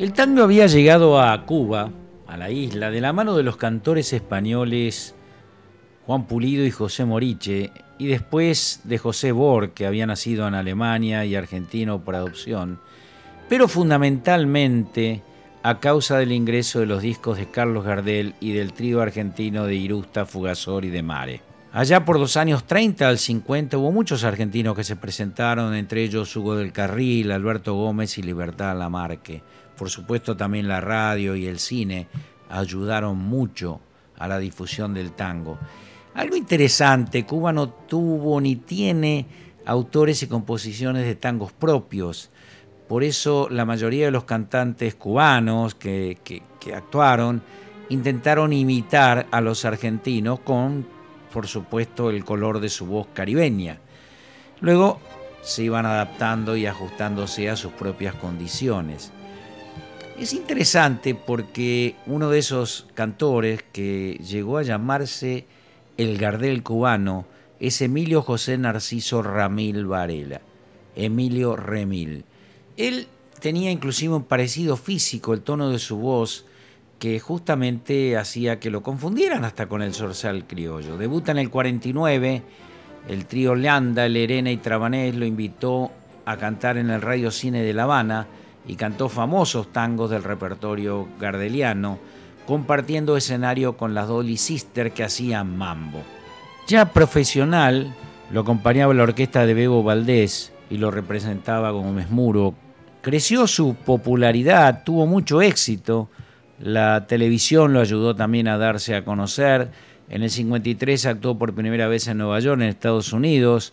El tango había llegado a Cuba, a la isla, de la mano de los cantores españoles Juan Pulido y José Moriche, y después de José Bor, que había nacido en Alemania y argentino por adopción, pero fundamentalmente a causa del ingreso de los discos de Carlos Gardel y del trío argentino de Irusta, Fugazor y de Mare. Allá por los años 30 al 50 hubo muchos argentinos que se presentaron, entre ellos Hugo del Carril, Alberto Gómez y Libertad Lamarque. Por supuesto también la radio y el cine ayudaron mucho a la difusión del tango. Algo interesante, Cuba no tuvo ni tiene autores y composiciones de tangos propios. Por eso la mayoría de los cantantes cubanos que, actuaron intentaron imitar a los argentinos con, por supuesto, el color de su voz caribeña. Luego se iban adaptando y ajustándose a sus propias condiciones. Es interesante porque uno de esos cantores que llegó a llamarse el Gardel cubano es Emilio José Narciso Ramil Varela, Emilio Remil. Él tenía inclusive un parecido físico, el tono de su voz, que justamente hacía que lo confundieran hasta con el zorzal criollo. Debuta en el 49, el trío Leanda, Lerena y Trabanés lo invitó a cantar en el Radio Cine de La Habana, y cantó famosos tangos del repertorio gardeliano, compartiendo escenario con las Dolly Sisters que hacían mambo. Ya profesional, lo acompañaba la orquesta de Bebo Valdés y lo representaba como Mesmuro. Creció su popularidad, tuvo mucho éxito, la televisión lo ayudó también a darse a conocer. En el 53 actuó por primera vez en Nueva York, en Estados Unidos,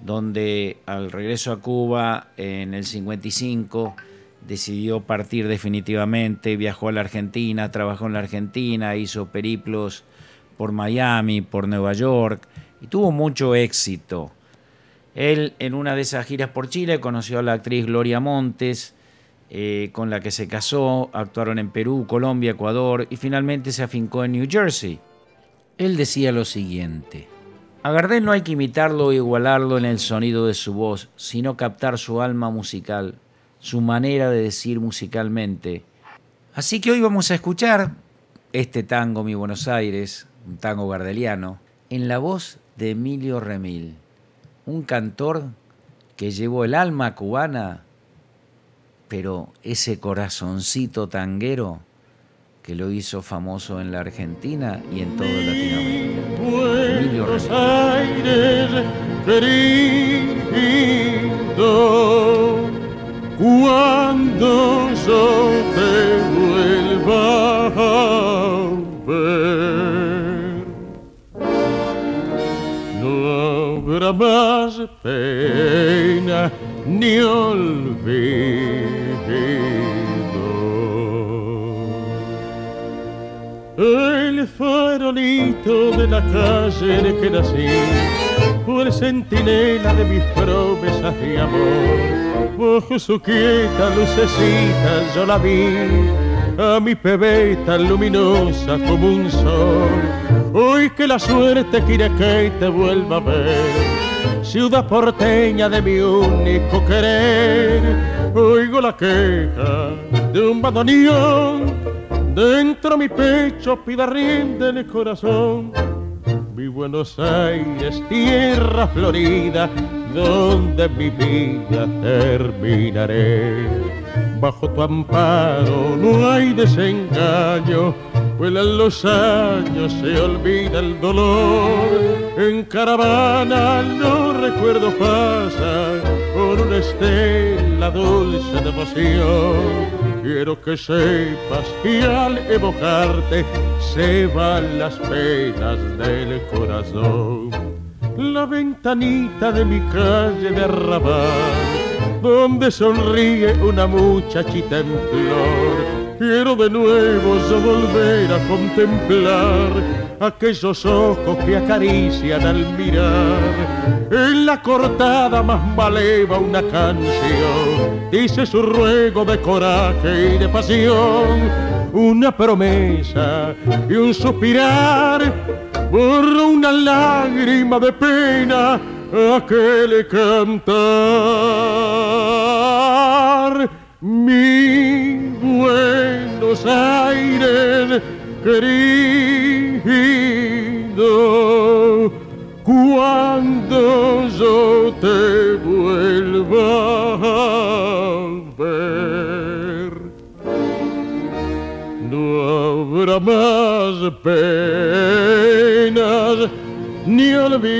donde al regreso a Cuba en el 55 decidió partir definitivamente, viajó a la Argentina, trabajó en la Argentina, hizo periplos por Miami, por Nueva York y tuvo mucho éxito. Él en una de esas giras por Chile conoció a la actriz Gloria Montes, eh, con la que se casó, actuaron en Perú, Colombia, Ecuador y finalmente se afincó en New Jersey. Él decía lo siguiente, a Gardel no hay que imitarlo o igualarlo en el sonido de su voz, sino captar su alma musical su manera de decir musicalmente. Así que hoy vamos a escuchar este tango Mi Buenos Aires, un tango gardeliano, en la voz de Emilio Remil, un cantor que llevó el alma cubana, pero ese corazoncito tanguero que lo hizo famoso en la Argentina y en toda Latinoamérica. Cuando yo te vuelva a ver. No habrá más pena ni olvido. El farolito de la calle de que nací fue centinela de mis promesas de amor Bajo su quieta lucecita yo la vi, a mi bebé tan luminosa como un sol. Hoy que la suerte quiere que te vuelva a ver, ciudad porteña de mi único querer. Oigo la queja de un bandoneón, dentro mi pecho pida rienda en el corazón. Mi Buenos Aires, tierra florida, donde mi vida terminaré. Bajo tu amparo no hay desengaño, vuelan los años, se olvida el dolor. En caravana no recuerdo pasar por una estela dulce devoción. Quiero que sepas que al evocarte se van las penas del corazón la ventanita de mi calle de arrabal, donde sonríe una muchachita en flor. Quiero de nuevo yo volver a contemplar aquellos ojos que acarician al mirar. En la cortada más maleva una canción, dice su ruego de coraje y de pasión. Una promesa y un suspirar borro una lágrima de pena aquel cantar. Mi Buenos Aires, querido, penas ni olvido